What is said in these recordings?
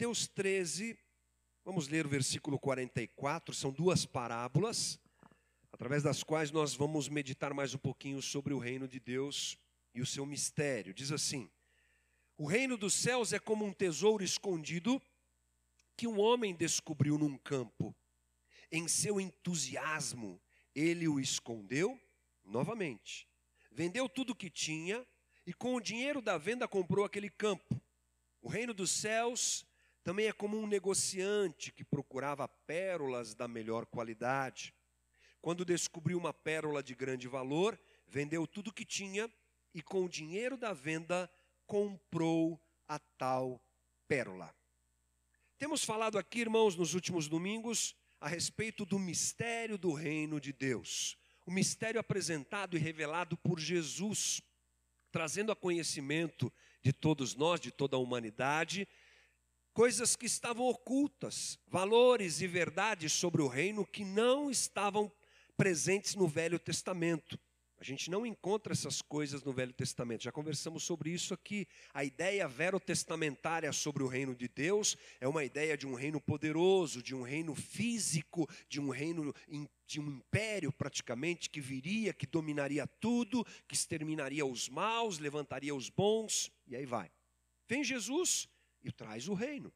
Mateus 13, vamos ler o versículo 44, são duas parábolas, através das quais nós vamos meditar mais um pouquinho sobre o reino de Deus e o seu mistério. Diz assim: O reino dos céus é como um tesouro escondido que um homem descobriu num campo. Em seu entusiasmo, ele o escondeu novamente. Vendeu tudo o que tinha e com o dinheiro da venda comprou aquele campo. O reino dos céus também é como um negociante que procurava pérolas da melhor qualidade. Quando descobriu uma pérola de grande valor, vendeu tudo o que tinha e com o dinheiro da venda comprou a tal pérola. Temos falado aqui, irmãos, nos últimos domingos, a respeito do mistério do reino de Deus. O mistério apresentado e revelado por Jesus, trazendo a conhecimento de todos nós, de toda a humanidade, coisas que estavam ocultas, valores e verdades sobre o reino que não estavam presentes no Velho Testamento. A gente não encontra essas coisas no Velho Testamento, já conversamos sobre isso aqui. A ideia verotestamentária sobre o reino de Deus é uma ideia de um reino poderoso, de um reino físico, de um reino, de um império praticamente, que viria, que dominaria tudo, que exterminaria os maus, levantaria os bons, e aí vai. Vem Jesus e traz o reino.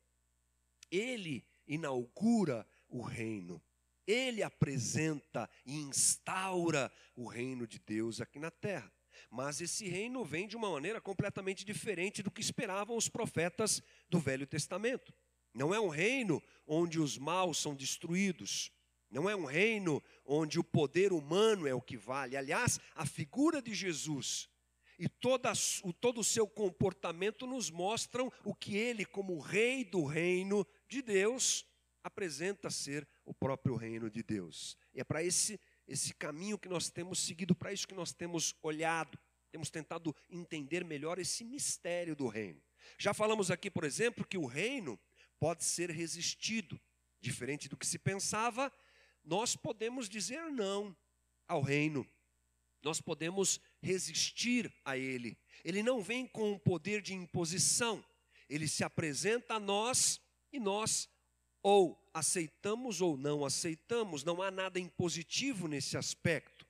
Ele inaugura o reino. Ele apresenta e instaura o reino de Deus aqui na terra. Mas esse reino vem de uma maneira completamente diferente do que esperavam os profetas do Velho Testamento. Não é um reino onde os maus são destruídos. Não é um reino onde o poder humano é o que vale. Aliás, a figura de Jesus e toda, todo o seu comportamento nos mostram o que ele, como rei do reino de Deus, apresenta ser o próprio reino de Deus. E é para esse, esse caminho que nós temos seguido, para isso que nós temos olhado, temos tentado entender melhor esse mistério do reino. Já falamos aqui, por exemplo, que o reino pode ser resistido. Diferente do que se pensava, nós podemos dizer não ao reino. Nós podemos resistir a ele. Ele não vem com um poder de imposição. Ele se apresenta a nós e nós ou aceitamos ou não aceitamos, não há nada impositivo nesse aspecto.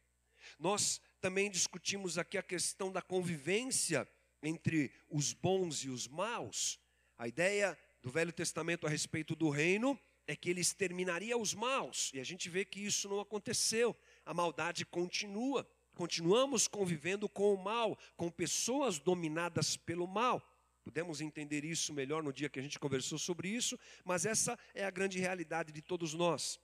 Nós também discutimos aqui a questão da convivência entre os bons e os maus. A ideia do Velho Testamento a respeito do reino é que ele exterminaria os maus, e a gente vê que isso não aconteceu. A maldade continua. Continuamos convivendo com o mal, com pessoas dominadas pelo mal. Pudemos entender isso melhor no dia que a gente conversou sobre isso, mas essa é a grande realidade de todos nós.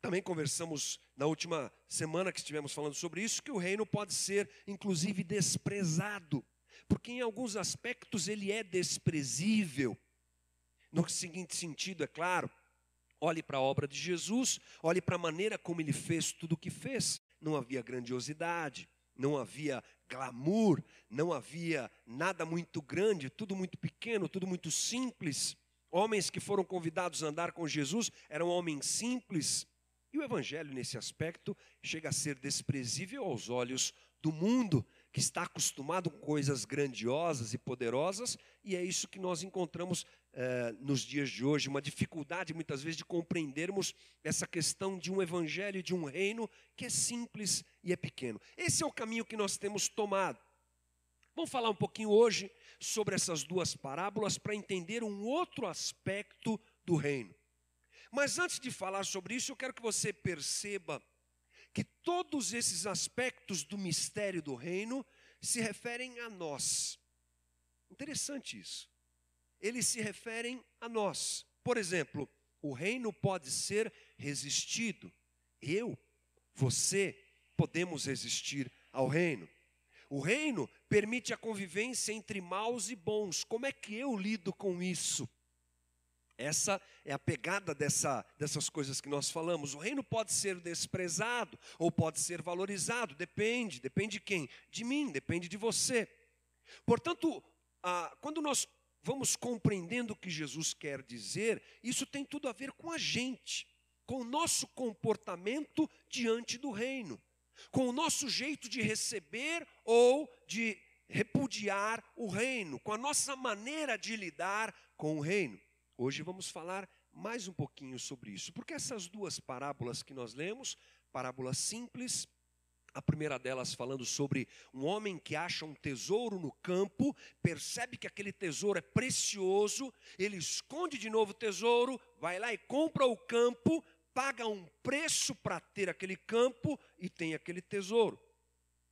Também conversamos na última semana que estivemos falando sobre isso, que o reino pode ser, inclusive, desprezado, porque em alguns aspectos ele é desprezível. No seguinte sentido, é claro, olhe para a obra de Jesus, olhe para a maneira como ele fez tudo o que fez. Não havia grandiosidade, não havia glamour, não havia nada muito grande, tudo muito pequeno, tudo muito simples. Homens que foram convidados a andar com Jesus eram homens simples. E o Evangelho, nesse aspecto, chega a ser desprezível aos olhos do mundo, que está acostumado com coisas grandiosas e poderosas, e é isso que nós encontramos eh, nos dias de hoje, uma dificuldade muitas vezes de compreendermos essa questão de um evangelho, de um reino que é simples e é pequeno. Esse é o caminho que nós temos tomado. Vamos falar um pouquinho hoje sobre essas duas parábolas para entender um outro aspecto do reino. Mas antes de falar sobre isso, eu quero que você perceba que todos esses aspectos do mistério do reino se referem a nós. Interessante isso. Eles se referem a nós. Por exemplo, o reino pode ser resistido. Eu, você, podemos resistir ao reino. O reino permite a convivência entre maus e bons. Como é que eu lido com isso? Essa é a pegada dessa, dessas coisas que nós falamos. O reino pode ser desprezado ou pode ser valorizado, depende. Depende de quem? De mim, depende de você. Portanto, ah, quando nós vamos compreendendo o que Jesus quer dizer, isso tem tudo a ver com a gente, com o nosso comportamento diante do reino, com o nosso jeito de receber ou de repudiar o reino, com a nossa maneira de lidar com o reino. Hoje vamos falar mais um pouquinho sobre isso, porque essas duas parábolas que nós lemos, parábolas simples, a primeira delas falando sobre um homem que acha um tesouro no campo, percebe que aquele tesouro é precioso, ele esconde de novo o tesouro, vai lá e compra o campo, paga um preço para ter aquele campo e tem aquele tesouro.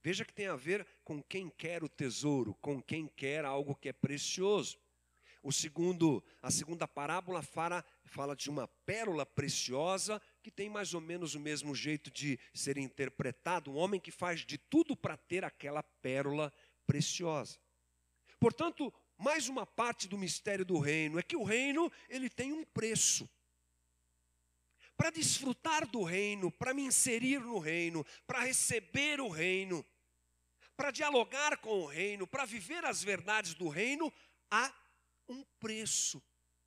Veja que tem a ver com quem quer o tesouro, com quem quer algo que é precioso. O segundo, a segunda parábola fala, fala de uma pérola preciosa que tem mais ou menos o mesmo jeito de ser interpretado, um homem que faz de tudo para ter aquela pérola preciosa. Portanto, mais uma parte do mistério do reino é que o reino, ele tem um preço. Para desfrutar do reino, para me inserir no reino, para receber o reino, para dialogar com o reino, para viver as verdades do reino, há um preço.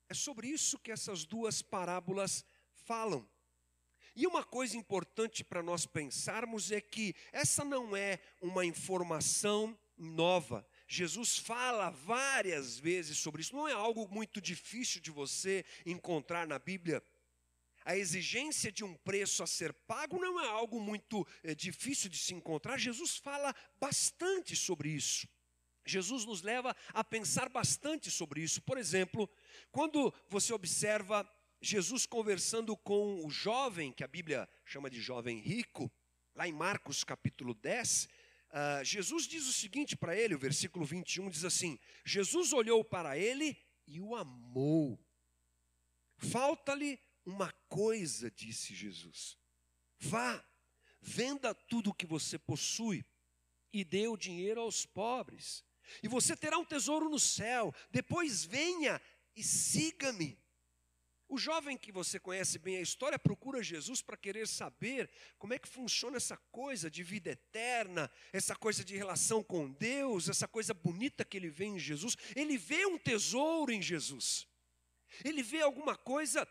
É sobre isso que essas duas parábolas falam. E uma coisa importante para nós pensarmos é que essa não é uma informação nova. Jesus fala várias vezes sobre isso, não é algo muito difícil de você encontrar na Bíblia. A exigência de um preço a ser pago não é algo muito é, difícil de se encontrar. Jesus fala bastante sobre isso. Jesus nos leva a pensar bastante sobre isso. Por exemplo, quando você observa Jesus conversando com o jovem, que a Bíblia chama de jovem rico, lá em Marcos capítulo 10, uh, ah, Jesus diz o seguinte para ele, o versículo 21 diz assim: Jesus olhou para ele e o amou. Falta-lhe uma coisa, disse Jesus. Vá, venda tudo o que você possui e dê o dinheiro aos pobres, e você terá um tesouro no céu. Depois venha e siga-me. O jovem que você conhece bem a história procura Jesus para querer saber como é que funciona essa coisa de vida eterna, essa coisa de relação com Deus, essa coisa bonita que ele vê em Jesus. Ele vê um tesouro em Jesus. Ele vê alguma coisa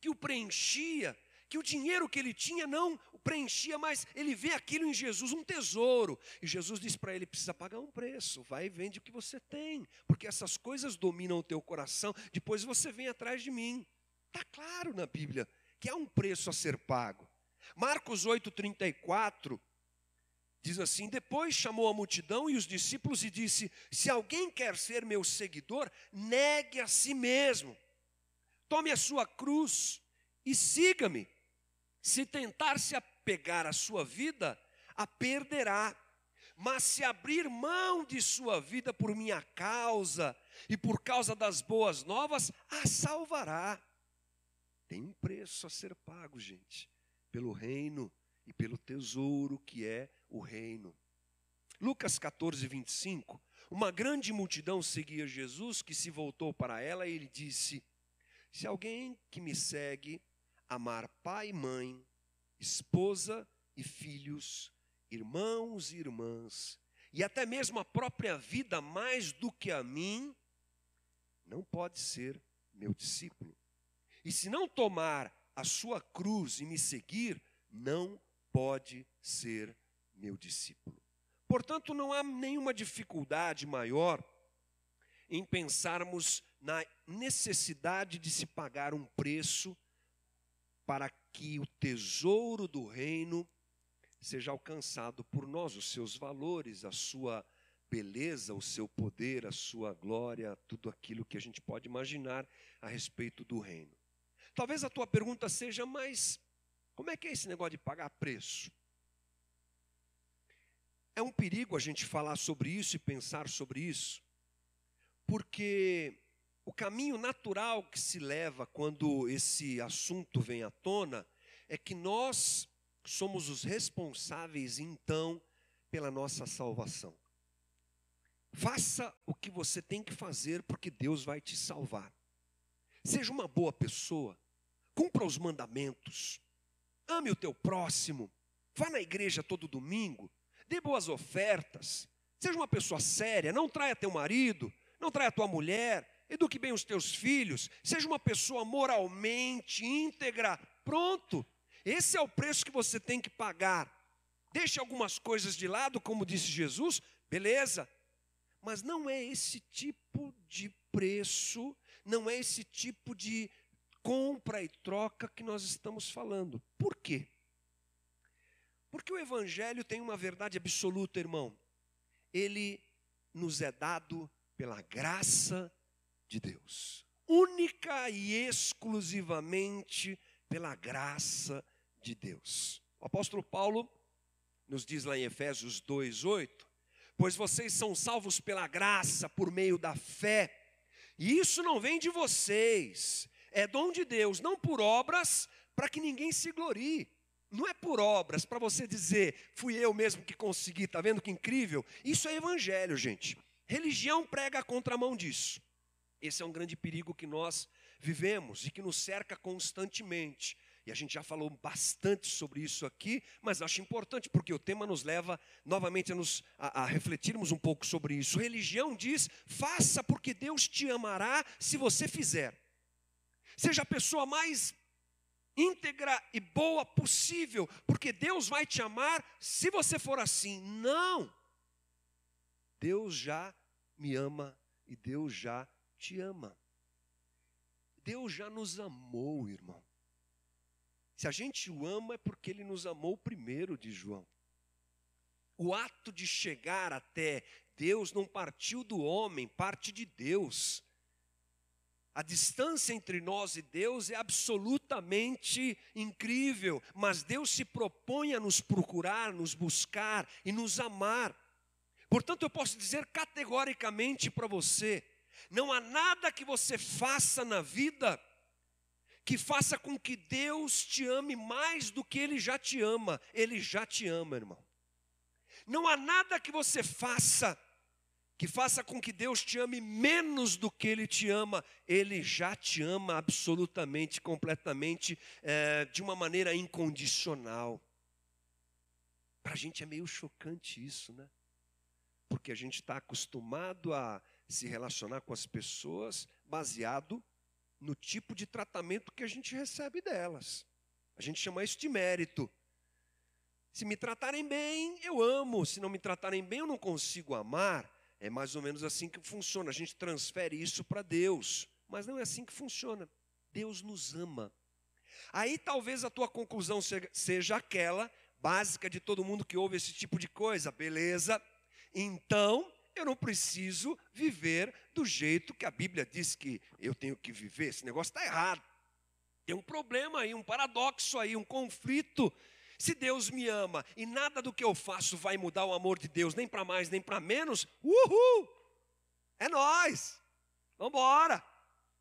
que o preenchia, que o dinheiro que ele tinha não o preenchia, mas ele vê aquilo em Jesus, um tesouro. E Jesus diz para ele: precisa pagar um preço, vai e vende o que você tem, porque essas coisas dominam o teu coração, depois você vem atrás de mim. Está claro na Bíblia que há um preço a ser pago. Marcos 8,34 diz assim: Depois chamou a multidão e os discípulos e disse: Se alguém quer ser meu seguidor, negue a si mesmo Tome a sua cruz e siga-me. Se tentar se apegar à sua vida, a perderá. Mas se abrir mão de sua vida por minha causa e por causa das boas novas, a salvará. Tem um preço a ser pago, gente, pelo reino e pelo tesouro que é o reino. Lucas 14, 25. Uma grande multidão seguia Jesus, que se voltou para ela e ele disse: se alguém que me segue amar pai e mãe, esposa e filhos, irmãos e irmãs, e até mesmo a própria vida mais do que a mim, não pode ser meu discípulo. E se não tomar a sua cruz e me seguir, não pode ser meu discípulo. Portanto, não há nenhuma dificuldade maior em pensarmos na necessidade de se pagar um preço para que o tesouro do reino seja alcançado por nós, os seus valores, a sua beleza, o seu poder, a sua glória, tudo aquilo que a gente pode imaginar a respeito do reino. Talvez a tua pergunta seja, mas como é que é esse negócio de pagar preço? É um perigo a gente falar sobre isso e pensar sobre isso, porque o caminho natural que se leva quando esse assunto vem à tona é que nós somos os responsáveis, então, pela nossa salvação. Faça o que você tem que fazer, porque Deus vai te salvar. Seja uma boa pessoa, cumpra os mandamentos, ame o teu próximo, vá na igreja todo domingo, dê boas ofertas, seja uma pessoa séria, não traia teu marido, não traia tua mulher, eduque bem os teus filhos, seja uma pessoa moralmente íntegra. Pronto, esse é o preço que você tem que pagar. Deixe algumas coisas de lado, como disse Jesus, beleza, Mas não é esse tipo de preço, não é esse tipo de compra e troca que nós estamos falando. Por quê? Porque o Evangelho tem uma verdade absoluta, irmão. Ele nos é dado pela graça de Deus. Única e exclusivamente pela graça de Deus. O apóstolo Paulo nos diz lá em Efésios 2:8, pois vocês são salvos pela graça por meio da fé. E isso não vem de vocês, é dom de Deus, não por obras, para que ninguém se glorie. Não é por obras, para você dizer, fui eu mesmo que consegui, está vendo que incrível? Isso é evangelho, gente. Religião prega a contramão disso. Esse é um grande perigo que nós vivemos e que nos cerca constantemente. E a gente já falou bastante sobre isso aqui, mas acho importante porque o tema nos leva novamente a, nos, a, a refletirmos um pouco sobre isso. Religião diz: faça porque Deus te amará se você fizer. Seja a pessoa mais íntegra e boa possível, porque Deus vai te amar se você for assim. Não! Deus já me ama e Deus já te ama. Deus já nos amou, irmão. Se a gente o ama é porque ele nos amou primeiro, de João. O ato de chegar até Deus não partiu do homem, parte de Deus. A distância entre nós e Deus é absolutamente incrível, mas Deus se propõe a nos procurar, nos buscar e nos amar. Portanto, eu posso dizer categoricamente para você: não há nada que você faça na vida que faça com que Deus te ame mais do que Ele já te ama. Ele já te ama, irmão. Não há nada que você faça que faça com que Deus te ame menos do que Ele te ama. Ele já te ama absolutamente, completamente, é, de uma maneira incondicional. Para a gente é meio chocante isso, né? Porque a gente está acostumado a se relacionar com as pessoas baseado no tipo de tratamento que a gente recebe delas. A gente chama isso de mérito. Se me tratarem bem, eu amo. Se não me tratarem bem, eu não consigo amar. É mais ou menos assim que funciona. A gente transfere isso para Deus. Mas não é assim que funciona. Deus nos ama. Aí talvez a tua conclusão seja aquela básica de todo mundo que ouve esse tipo de coisa. Beleza? Então, eu não preciso viver do jeito que a Bíblia diz que eu tenho que viver. Esse negócio está errado. Tem um problema aí, um paradoxo aí, um conflito. Se Deus me ama e nada do que eu faço vai mudar o amor de Deus, nem para mais nem para menos, uhul! É nós. Vamos embora.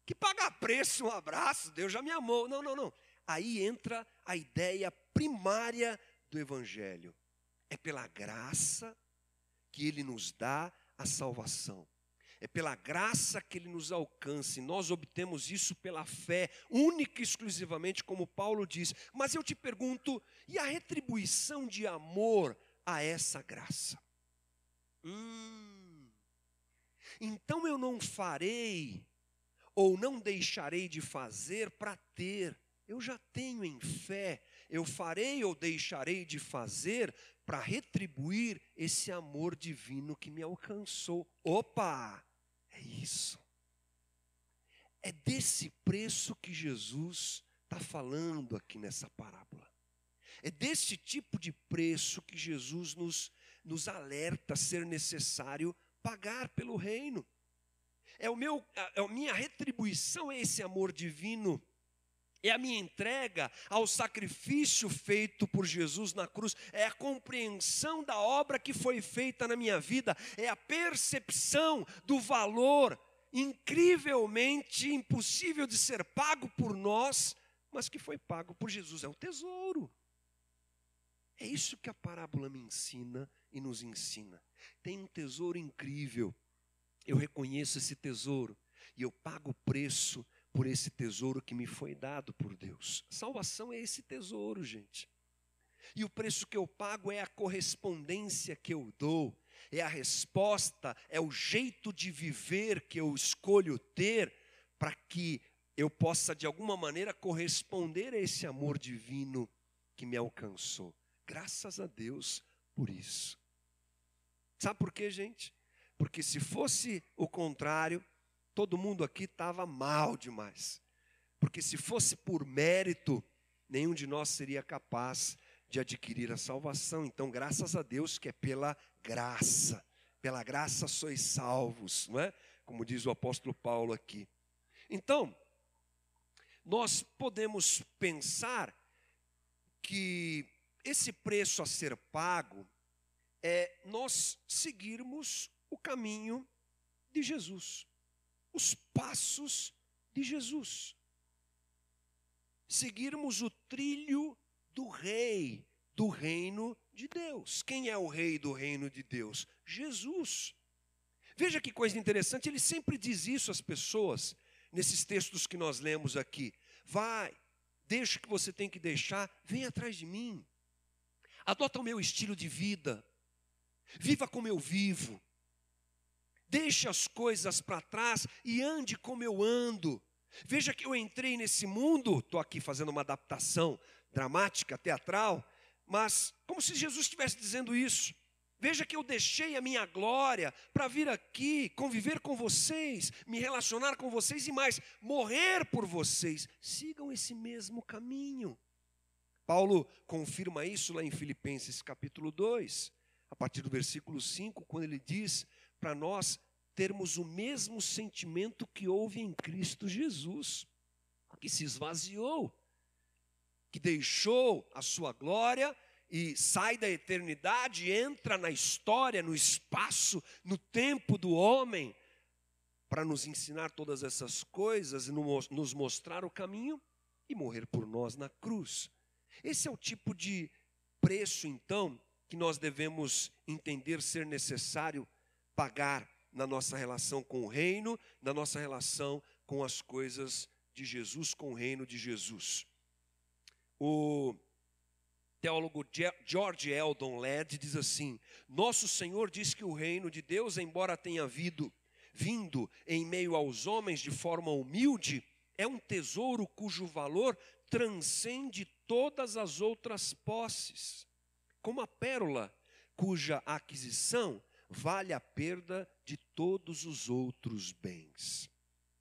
Que pagar preço, um abraço, Deus já me amou. Não, não, não. Aí entra a ideia primária do evangelho. É pela graça que ele nos dá a salvação. É pela graça que ele nos alcança, e nós obtemos isso pela fé, única e exclusivamente, como Paulo diz. Mas eu te pergunto, e a retribuição de amor a essa graça? Hum, então eu não farei, ou não deixarei de fazer para ter, eu já tenho em fé, eu farei ou deixarei de fazer para retribuir esse amor divino que me alcançou. Opa! Isso. É desse preço que Jesus está falando aqui nessa parábola. É desse tipo de preço que Jesus nos, nos alerta a ser necessário pagar pelo reino. É o meu, é a minha retribuição é esse amor divino é a minha entrega ao sacrifício feito por Jesus na cruz, é a compreensão da obra que foi feita na minha vida, é a percepção do valor incrivelmente impossível de ser pago por nós, mas que foi pago por Jesus. É o tesouro. É isso que a parábola me ensina e nos ensina. Tem um tesouro incrível. Eu reconheço esse tesouro e eu pago o preço por esse tesouro que me foi dado por Deus. Salvação é esse tesouro, gente. E o preço que eu pago é a correspondência que eu dou, é a resposta, é o jeito de viver que eu escolho ter para que eu possa de alguma maneira corresponder a esse amor divino que me alcançou. Graças a Deus por isso. Sabe por quê, gente? porque se fosse o contrário, todo mundo aqui estava mal demais. Porque se fosse por mérito, nenhum de nós seria capaz de adquirir a salvação. Então, graças a Deus que é pela graça. Pela graça sois salvos, não é? Como diz o apóstolo Paulo aqui. Então, nós podemos pensar que esse preço a ser pago é nós seguirmos o caminho de Jesus, os passos de Jesus. Seguirmos o trilho do rei do reino de Deus. Quem é o rei do reino de Deus? Jesus. Veja que coisa interessante, ele sempre diz isso às pessoas, nesses textos que nós lemos aqui. Vai, deixa o que você tem que deixar, vem atrás de mim. Adota o meu estilo de vida. Viva como eu vivo. Deixe as coisas para trás e ande como eu ando. Veja que eu entrei nesse mundo, estou aqui fazendo uma adaptação dramática, teatral, mas como se Jesus estivesse dizendo isso. Veja que eu deixei a minha glória para vir aqui, conviver com vocês, me relacionar com vocês e mais, morrer por vocês. Sigam esse mesmo caminho. Paulo confirma isso lá em Filipenses capítulo 2, a partir do versículo 5, quando ele diz para nós termos o mesmo sentimento que houve em Cristo Jesus, que se esvaziou, que deixou a sua glória e sai da eternidade, entra na história, no espaço, no tempo do homem, para nos ensinar todas essas coisas e nos mostrar o caminho e morrer por nós na cruz. Esse é o tipo de preço, então, que nós devemos entender ser necessário pagar na nossa relação com o reino, na nossa relação com as coisas de Jesus, com o reino de Jesus. O teólogo George Eldon Led diz assim: Nosso Senhor diz que o reino de Deus, embora tenha vindo, vindo em meio aos homens de forma humilde, é um tesouro cujo valor transcende todas as outras posses, como a pérola, cuja aquisição vale a perda de todos os outros bens.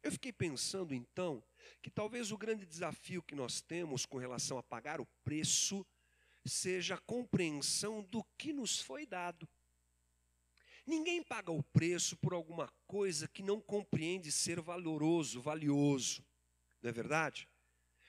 Eu fiquei pensando então que talvez o grande desafio que nós temos com relação a pagar o preço seja a compreensão do que nos foi dado. Ninguém paga o preço por alguma coisa que não compreende ser valoroso, valioso. Não é verdade?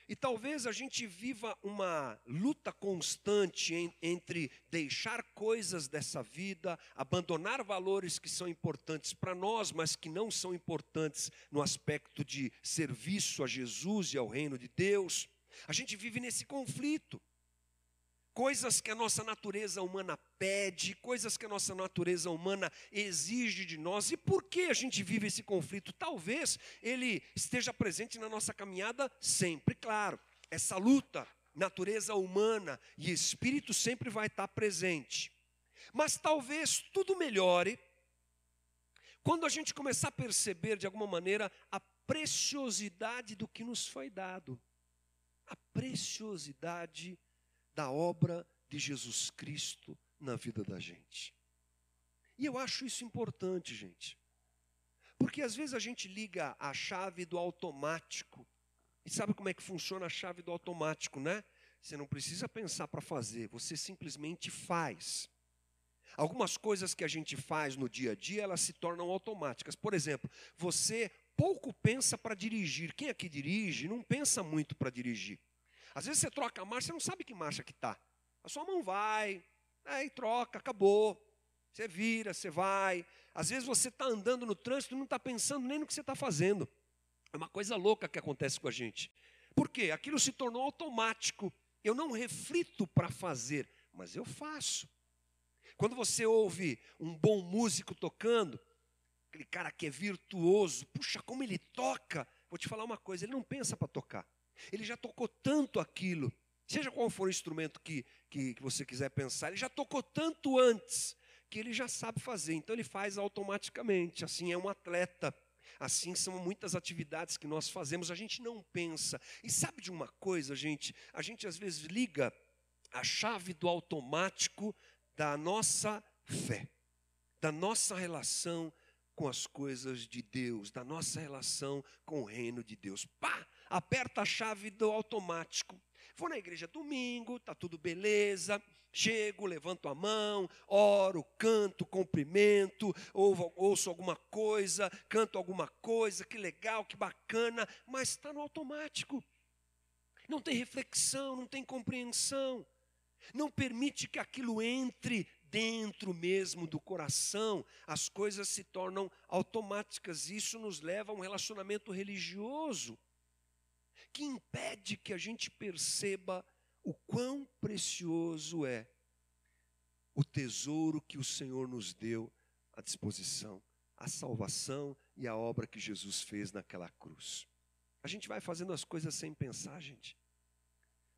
E talvez a gente viva uma luta constante entre deixar coisas dessa vida, abandonar valores que são importantes para nós, mas que não são importantes no aspecto de serviço a Jesus e ao reino de Deus. A gente vive nesse conflito coisas que a nossa natureza humana pede, coisas que a nossa natureza humana exige de nós. E por que a gente vive esse conflito? Talvez ele esteja presente na nossa caminhada sempre, claro. Essa luta, natureza humana e espírito sempre vai estar presente. Mas talvez tudo melhore quando a gente começar a perceber de alguma maneira a preciosidade do que nos foi dado. A preciosidade da obra de Jesus Cristo na vida da gente. E eu acho isso importante, gente. Porque às vezes a gente liga a chave do automático. E sabe como é que funciona a chave do automático, né? Você não precisa pensar para fazer, você simplesmente faz. Algumas coisas que a gente faz no dia a dia, elas se tornam automáticas. Por exemplo, você pouco pensa para dirigir. Quem aqui dirige não pensa muito para dirigir. Às vezes você troca a marcha, você não sabe que marcha que está. A sua mão vai, aí troca, acabou. Você vira, você vai. Às vezes você está andando no trânsito e não está pensando nem no que você está fazendo. É uma coisa louca que acontece com a gente. Por quê? Aquilo se tornou automático. Eu não reflito para fazer, mas eu faço. Quando você ouve um bom músico tocando, aquele cara que é virtuoso, puxa, como ele toca. Vou te falar uma coisa, ele não pensa para tocar. Ele já tocou tanto aquilo, seja qual for o instrumento que, que, que você quiser pensar, ele já tocou tanto antes, que ele já sabe fazer, então ele faz automaticamente. Assim é um atleta. Assim são muitas atividades que nós fazemos, a gente não pensa. E sabe de uma coisa, gente? A gente às vezes liga a chave do automático da nossa fé da nossa relação com as coisas de Deus, da nossa relação com o reino de Deus. Pá! Aperta a chave do automático. Vou na igreja domingo, tá tudo beleza. Chego, levanto a mão, oro, canto, cumprimento, ou, ouço alguma coisa, canto alguma coisa, que legal, que bacana, mas está no automático. Não tem reflexão, não tem compreensão. Não permite que aquilo entre dentro mesmo do coração, as coisas se tornam automáticas. Isso nos leva a um relacionamento religioso que impede que a gente perceba o quão precioso é o tesouro que o Senhor nos deu à disposição, a salvação e a obra que Jesus fez naquela cruz. A gente vai fazendo as coisas sem pensar, gente.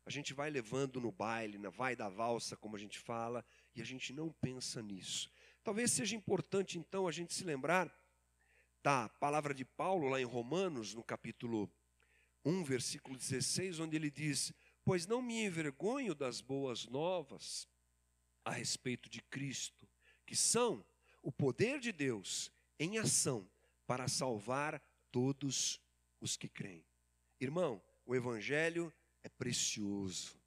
A gente vai levando no baile, na vai da valsa, como a gente fala, e a gente não pensa nisso. Talvez seja importante então a gente se lembrar da palavra de Paulo lá em Romanos, no capítulo 1, versículo 16, onde ele diz: Pois não me envergonho das boas novas a respeito de Cristo, que são o poder de Deus em ação para salvar todos os que creem. Irmão, o Evangelho é precioso.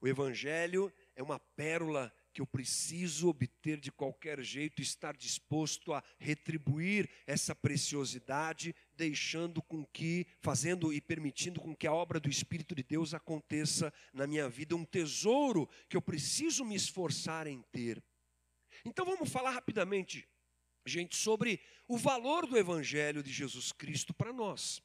O Evangelho é uma pérola que eu preciso obter de qualquer jeito, estar disposto a retribuir essa preciosidade, deixando com que, fazendo e permitindo com que a obra do Espírito de Deus aconteça na minha vida, um tesouro que eu preciso me esforçar em ter. Então vamos falar rapidamente, gente, sobre o valor do Evangelho de Jesus Cristo para nós.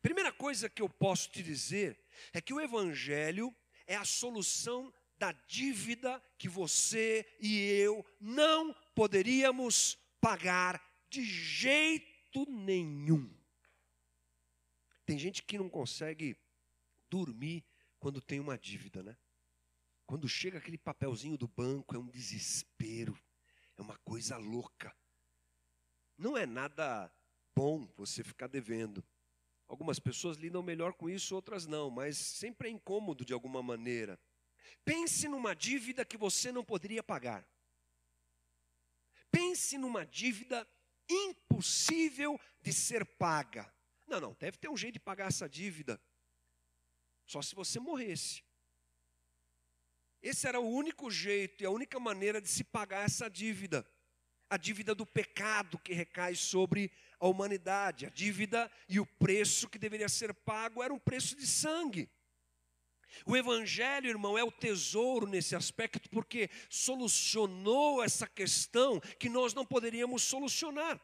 Primeira coisa que eu posso te dizer é que o Evangelho é a solução da dívida que você e eu não poderíamos pagar de jeito nenhum. Tem gente que não consegue dormir quando tem uma dívida, né? Quando chega aquele papelzinho do banco, é um desespero, é uma coisa louca. Não é nada bom você ficar devendo. Algumas pessoas lidam melhor com isso, outras não, mas sempre é incômodo de alguma maneira. Pense numa dívida que você não poderia pagar. Pense numa dívida impossível de ser paga. Não, não, deve ter um jeito de pagar essa dívida. Só se você morresse. Esse era o único jeito e a única maneira de se pagar essa dívida. A dívida do pecado que recai sobre a humanidade. A dívida e o preço que deveria ser pago era um preço de sangue. O Evangelho, irmão, é o tesouro nesse aspecto, porque solucionou essa questão que nós não poderíamos solucionar.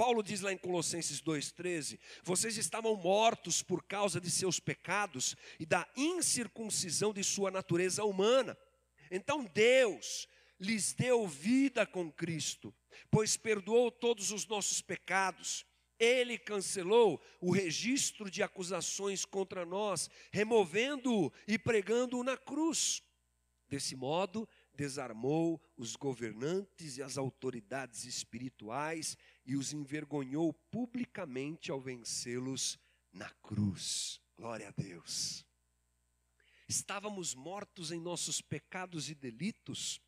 Paulo diz lá em Colossenses 2,13: Vocês estavam mortos por causa de seus pecados e da incircuncisão de sua natureza humana. Então Deus lhes deu vida com Cristo, pois perdoou todos os nossos pecados ele cancelou o registro de acusações contra nós, removendo-o e pregando-o na cruz. Desse modo, desarmou os governantes e as autoridades espirituais e os envergonhou publicamente ao vencê-los na cruz. Glória a Deus. Estávamos mortos em nossos pecados e delitos.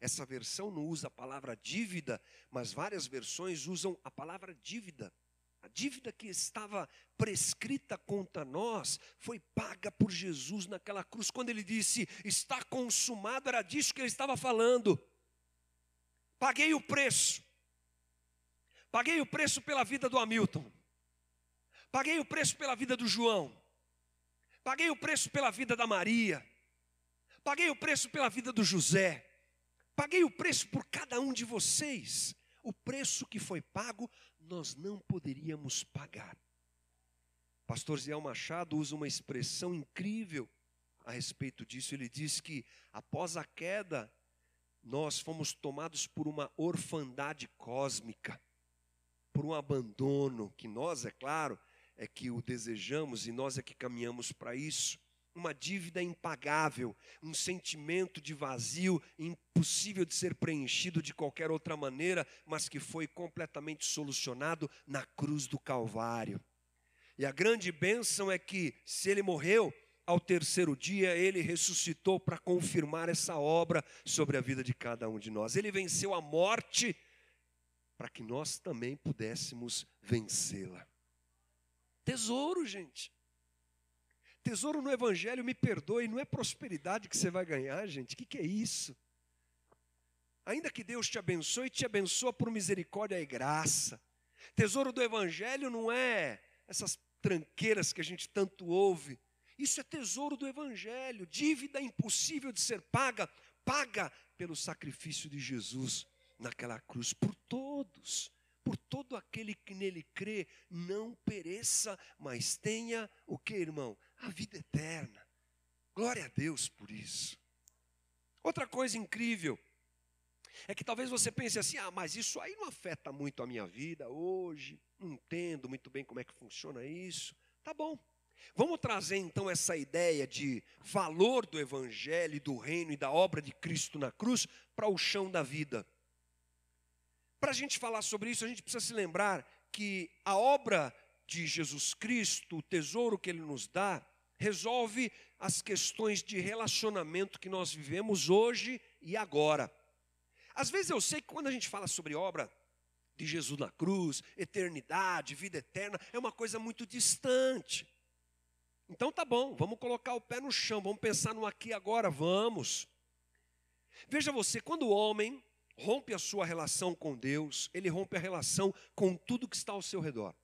Essa versão não usa a palavra dívida, mas várias versões usam a palavra dívida. A dívida que estava prescrita contra nós foi paga por Jesus naquela cruz. Quando ele disse, está consumado, era disso que ele estava falando. Paguei o preço. Paguei o preço pela vida do Hamilton. Paguei o preço pela vida do João. Paguei o preço pela vida da Maria. Paguei o preço pela vida do José. Paguei o preço por cada um de vocês. O preço que foi pago nós não poderíamos pagar. Pastor Zé Machado usa uma expressão incrível a respeito disso. Ele diz que após a queda, nós fomos tomados por uma orfandade cósmica, por um abandono, que nós, é claro, é que o desejamos e nós é que caminhamos para isso uma dívida impagável, um sentimento de vazio impossível de ser preenchido de qualquer outra maneira, mas que foi completamente solucionado na cruz do Calvário. E a grande bênção é que, se ele morreu, ao terceiro dia ele ressuscitou para confirmar essa obra sobre a vida de cada um de nós. Ele venceu a morte para que nós também pudéssemos vencê-la. Tesouro, gente. Tesouro no Evangelho, me perdoe, não é prosperidade que você vai ganhar, gente. O que, que é isso? Ainda que Deus te abençoe, te abençoa por misericórdia e graça. Tesouro do Evangelho não é essas tranqueiras que a gente tanto ouve. Isso é tesouro do Evangelho, dívida impossível de ser paga, paga pelo sacrifício de Jesus naquela cruz por todos, por todo aquele que nele crê, não pereça, mas tenha o que, irmão? A vida eterna. Glória a Deus por isso. Outra coisa incrível é que talvez você pense assim: ah, mas isso aí não afeta muito a minha vida hoje, não entendo muito bem como é que funciona isso. Tá bom. Vamos trazer então essa ideia de valor do Evangelho, do reino e da obra de Cristo na cruz para o chão da vida. Para a gente falar sobre isso, a gente precisa se lembrar que a obra de Jesus Cristo, o tesouro que Ele nos dá, resolve as questões de relacionamento que nós vivemos hoje e agora. Às vezes eu sei que quando a gente fala sobre obra de Jesus na cruz, eternidade, vida eterna, é uma coisa muito distante. Então tá bom, vamos colocar o pé no chão, vamos pensar no aqui e agora, vamos. Veja você, quando o homem rompe a sua relação com Deus, ele rompe a relação com tudo que está ao seu redor.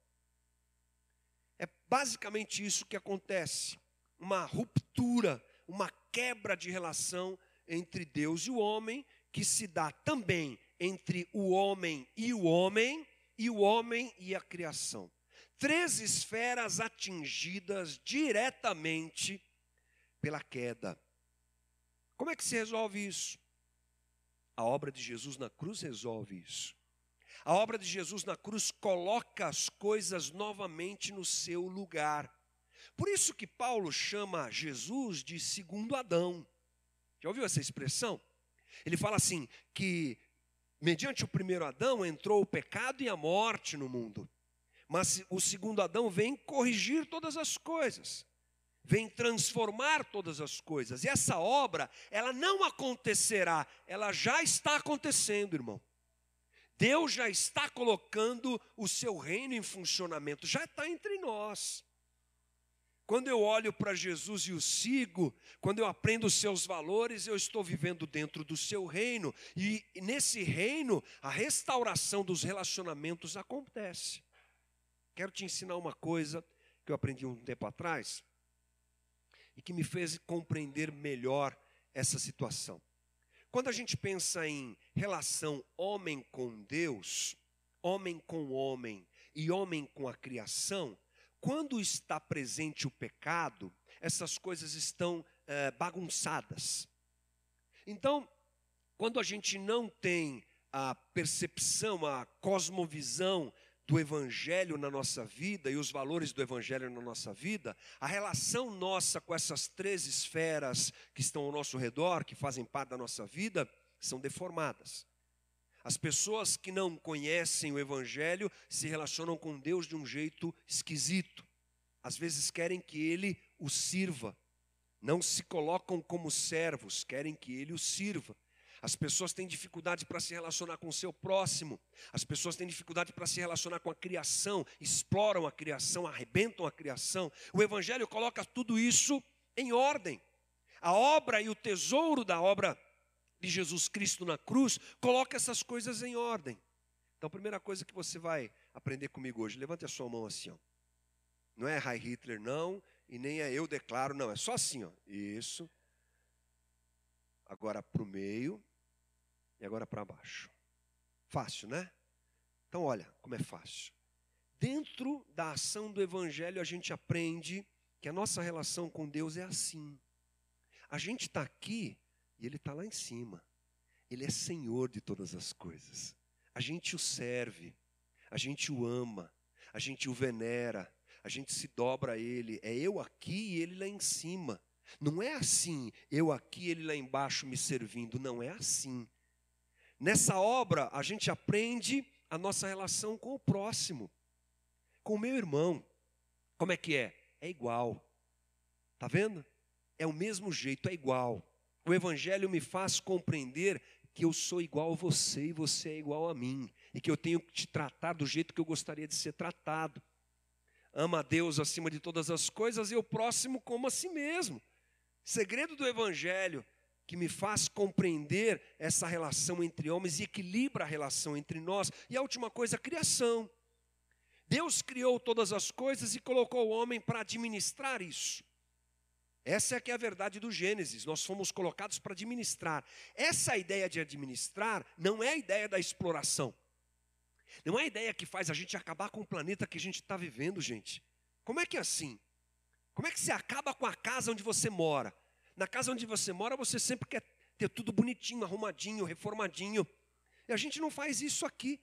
É basicamente isso que acontece. Uma ruptura, uma quebra de relação entre Deus e o homem, que se dá também entre o homem e o homem, e o homem e a criação três esferas atingidas diretamente pela queda. Como é que se resolve isso? A obra de Jesus na cruz resolve isso. A obra de Jesus na cruz coloca as coisas novamente no seu lugar. Por isso que Paulo chama Jesus de segundo Adão. Já ouviu essa expressão? Ele fala assim: que mediante o primeiro Adão entrou o pecado e a morte no mundo. Mas o segundo Adão vem corrigir todas as coisas, vem transformar todas as coisas. E essa obra, ela não acontecerá, ela já está acontecendo, irmão. Deus já está colocando o seu reino em funcionamento, já está entre nós. Quando eu olho para Jesus e o sigo, quando eu aprendo os seus valores, eu estou vivendo dentro do seu reino, e nesse reino, a restauração dos relacionamentos acontece. Quero te ensinar uma coisa que eu aprendi um tempo atrás e que me fez compreender melhor essa situação. Quando a gente pensa em relação homem com Deus, homem com homem e homem com a criação, quando está presente o pecado, essas coisas estão é, bagunçadas. Então, quando a gente não tem a percepção, a cosmovisão do Evangelho na nossa vida e os valores do Evangelho na nossa vida, a relação nossa com essas três esferas que estão ao nosso redor, que fazem parte da nossa vida, são deformadas. As pessoas que não conhecem o Evangelho se relacionam com Deus de um jeito esquisito. Às vezes querem que Ele os sirva, não se colocam como servos, querem que Ele os sirva. As pessoas têm dificuldade para se relacionar com o seu próximo. As pessoas têm dificuldade para se relacionar com a criação, exploram a criação, arrebentam a criação. O Evangelho coloca tudo isso em ordem. A obra e o tesouro da obra de Jesus Cristo na cruz coloca essas coisas em ordem. Então, a primeira coisa que você vai aprender comigo hoje, levante a sua mão assim, ó. Não é High Hitler, não, e nem é eu declaro, não, é só assim, ó. Isso. Agora para o meio, e agora para baixo. Fácil, né? Então, olha como é fácil. Dentro da ação do Evangelho, a gente aprende que a nossa relação com Deus é assim. A gente está aqui e Ele está lá em cima. Ele é Senhor de todas as coisas. A gente o serve, a gente o ama, a gente o venera, a gente se dobra a Ele. É eu aqui e Ele lá em cima. Não é assim, eu aqui, Ele lá embaixo me servindo. Não é assim. Nessa obra, a gente aprende a nossa relação com o próximo, com o meu irmão. Como é que é? É igual. Tá vendo? É o mesmo jeito, é igual. O Evangelho me faz compreender que eu sou igual a você e você é igual a mim, e que eu tenho que te tratar do jeito que eu gostaria de ser tratado. Ama a Deus acima de todas as coisas e o próximo como a si mesmo. Segredo do Evangelho que me faz compreender essa relação entre homens e equilibra a relação entre nós. E a última coisa, a criação. Deus criou todas as coisas e colocou o homem para administrar isso. Essa é que é a verdade do Gênesis. Nós fomos colocados para administrar. Essa ideia de administrar não é a ideia da exploração. Não é a ideia que faz a gente acabar com o planeta que a gente está vivendo, gente. Como é que é assim? Como é que você acaba com a casa onde você mora? Na casa onde você mora, você sempre quer ter tudo bonitinho, arrumadinho, reformadinho. E a gente não faz isso aqui.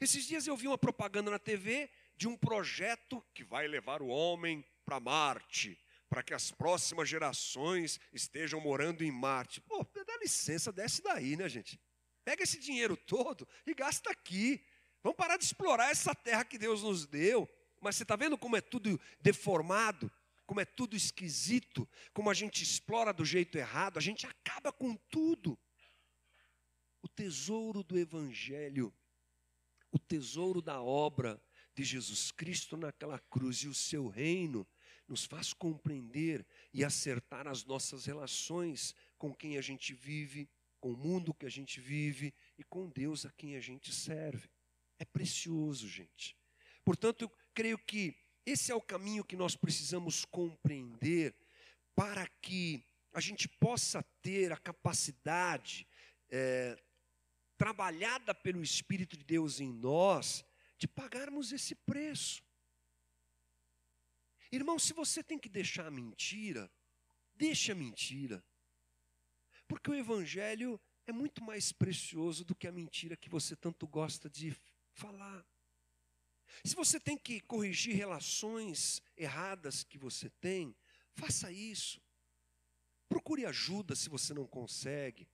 Esses dias eu vi uma propaganda na TV de um projeto que vai levar o homem para Marte para que as próximas gerações estejam morando em Marte. Pô, dá licença, desce daí, né, gente? Pega esse dinheiro todo e gasta aqui. Vamos parar de explorar essa terra que Deus nos deu. Mas você está vendo como é tudo deformado, como é tudo esquisito, como a gente explora do jeito errado, a gente acaba com tudo. O tesouro do Evangelho, o tesouro da obra de Jesus Cristo naquela cruz e o seu reino nos faz compreender e acertar as nossas relações com quem a gente vive, com o mundo que a gente vive e com Deus a quem a gente serve. É precioso, gente. Portanto, eu creio que esse é o caminho que nós precisamos compreender para que a gente possa ter a capacidade é, trabalhada pelo Espírito de Deus em nós de pagarmos esse preço. Irmão, se você tem que deixar a mentira, deixe a mentira. Porque o Evangelho é muito mais precioso do que a mentira que você tanto gosta de falar. Se você tem que corrigir relações erradas que você tem, faça isso. Procure ajuda se você não consegue.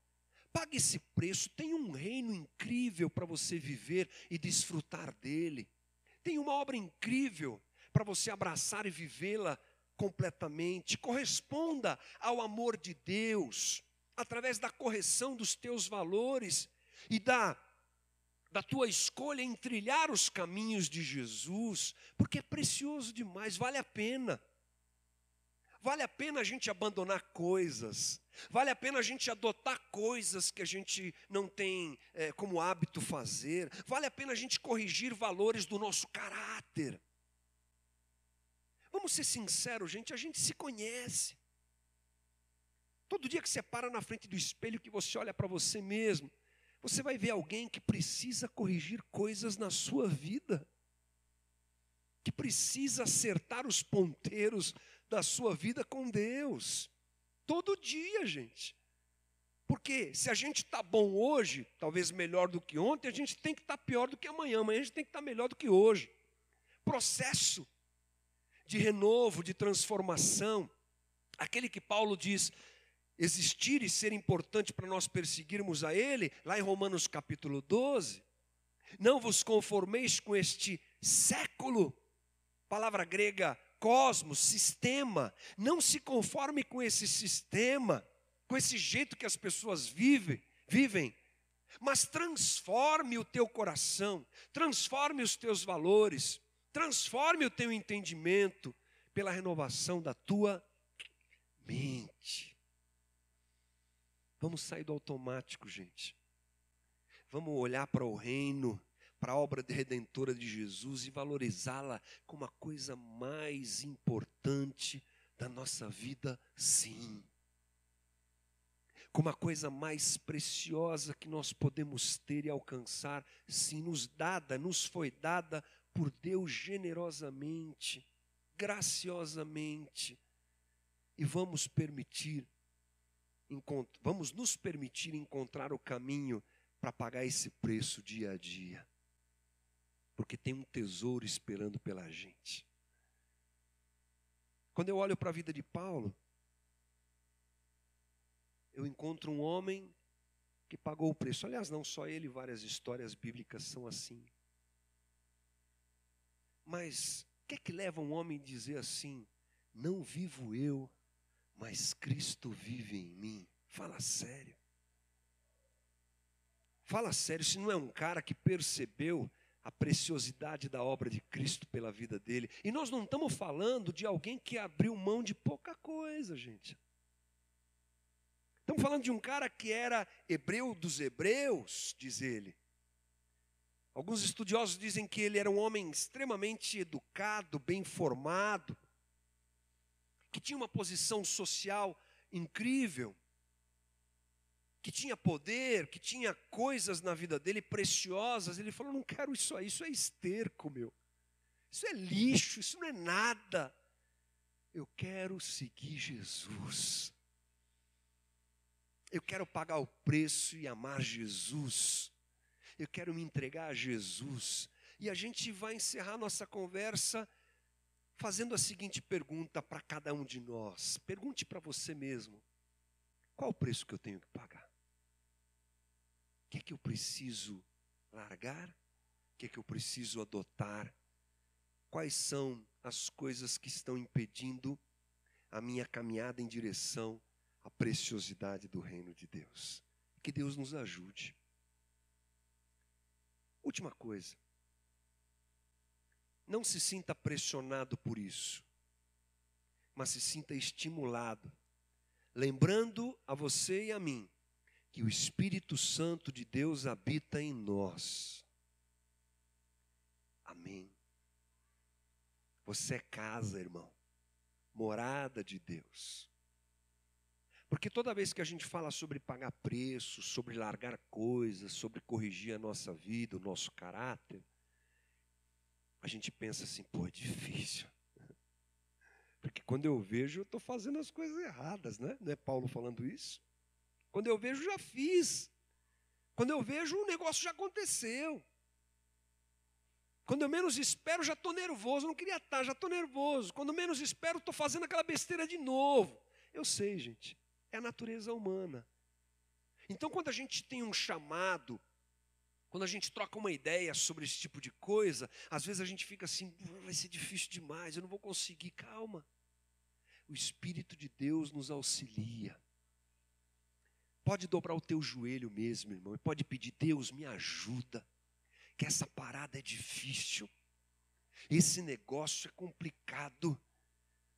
Pague esse preço. Tem um reino incrível para você viver e desfrutar dele. Tem uma obra incrível para você abraçar e vivê-la completamente. Corresponda ao amor de Deus através da correção dos teus valores e da da tua escolha em trilhar os caminhos de Jesus, porque é precioso demais, vale a pena. Vale a pena a gente abandonar coisas, vale a pena a gente adotar coisas que a gente não tem é, como hábito fazer, vale a pena a gente corrigir valores do nosso caráter. Vamos ser sinceros, gente, a gente se conhece. Todo dia que você para na frente do espelho, que você olha para você mesmo, você vai ver alguém que precisa corrigir coisas na sua vida, que precisa acertar os ponteiros da sua vida com Deus. Todo dia, gente. Porque se a gente está bom hoje, talvez melhor do que ontem, a gente tem que estar tá pior do que amanhã, amanhã a gente tem que estar tá melhor do que hoje. Processo de renovo, de transformação. Aquele que Paulo diz existir e ser importante para nós perseguirmos a Ele, lá em Romanos capítulo 12. Não vos conformeis com este século, palavra grega cosmos, sistema. Não se conforme com esse sistema, com esse jeito que as pessoas vivem, vivem. Mas transforme o teu coração, transforme os teus valores, Transforme o teu entendimento pela renovação da tua mente. Vamos sair do automático, gente. Vamos olhar para o reino, para a obra redentora de Jesus e valorizá-la como a coisa mais importante da nossa vida, sim. Como a coisa mais preciosa que nós podemos ter e alcançar, sim, nos dada, nos foi dada por Deus generosamente, graciosamente, e vamos permitir, vamos nos permitir encontrar o caminho para pagar esse preço dia a dia, porque tem um tesouro esperando pela gente. Quando eu olho para a vida de Paulo, eu encontro um homem que pagou o preço. Aliás, não só ele, várias histórias bíblicas são assim. Mas o que é que leva um homem a dizer assim: não vivo eu, mas Cristo vive em mim? Fala sério. Fala sério, se não é um cara que percebeu a preciosidade da obra de Cristo pela vida dele. E nós não estamos falando de alguém que abriu mão de pouca coisa, gente. Estamos falando de um cara que era hebreu dos hebreus, diz ele. Alguns estudiosos dizem que ele era um homem extremamente educado, bem formado, que tinha uma posição social incrível que tinha poder, que tinha coisas na vida dele preciosas, ele falou: não quero isso aí, isso é esterco, meu. Isso é lixo, isso não é nada. Eu quero seguir Jesus. Eu quero pagar o preço e amar Jesus. Eu quero me entregar a Jesus. E a gente vai encerrar nossa conversa fazendo a seguinte pergunta para cada um de nós. Pergunte para você mesmo: qual o preço que eu tenho que pagar? O que é que eu preciso largar? O que é que eu preciso adotar? Quais são as coisas que estão impedindo a minha caminhada em direção à preciosidade do reino de Deus? Que Deus nos ajude. Última coisa. Não se sinta pressionado por isso, mas se sinta estimulado, lembrando a você e a mim que o Espírito Santo de Deus habita em nós. Amém. Você é casa, irmão, morada de Deus. Porque toda vez que a gente fala sobre pagar preço, sobre largar coisas, sobre corrigir a nossa vida, o nosso caráter, a gente pensa assim, pô, é difícil. Porque quando eu vejo, eu estou fazendo as coisas erradas, né? Não é Paulo falando isso? Quando eu vejo, já fiz. Quando eu vejo, o negócio já aconteceu. Quando eu menos espero, já estou nervoso. Não queria estar, já estou nervoso. Quando menos espero, estou fazendo aquela besteira de novo. Eu sei, gente. É a natureza humana. Então, quando a gente tem um chamado, quando a gente troca uma ideia sobre esse tipo de coisa, às vezes a gente fica assim, vai ser difícil demais, eu não vou conseguir. Calma. O Espírito de Deus nos auxilia. Pode dobrar o teu joelho mesmo, irmão, e pode pedir: Deus, me ajuda, que essa parada é difícil, esse negócio é complicado,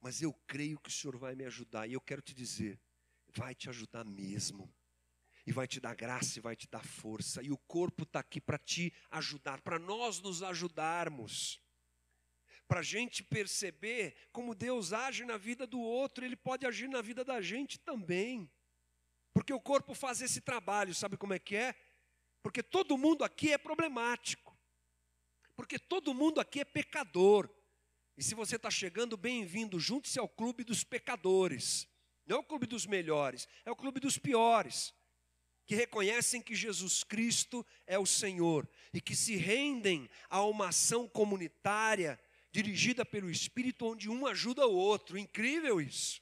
mas eu creio que o Senhor vai me ajudar, e eu quero te dizer: vai te ajudar mesmo e vai te dar graça e vai te dar força. E o corpo está aqui para te ajudar, para nós nos ajudarmos. Para a gente perceber como Deus age na vida do outro, Ele pode agir na vida da gente também. Porque o corpo faz esse trabalho, sabe como é que é? Porque todo mundo aqui é problemático. Porque todo mundo aqui é pecador. E se você está chegando, bem-vindo, junte-se ao clube dos pecadores. Não é o clube dos melhores, é o clube dos piores. Que reconhecem que Jesus Cristo é o Senhor e que se rendem a uma ação comunitária dirigida pelo Espírito, onde um ajuda o outro. Incrível isso.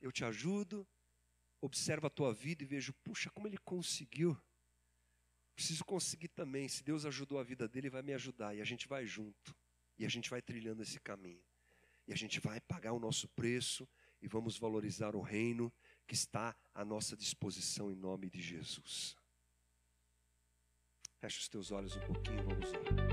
Eu te ajudo, observo a tua vida e vejo, puxa, como ele conseguiu. Preciso conseguir também. Se Deus ajudou a vida dele, vai me ajudar. E a gente vai junto. E a gente vai trilhando esse caminho. E a gente vai pagar o nosso preço e vamos valorizar o reino que está à nossa disposição em nome de Jesus. Fecha os teus olhos um pouquinho, vamos orar.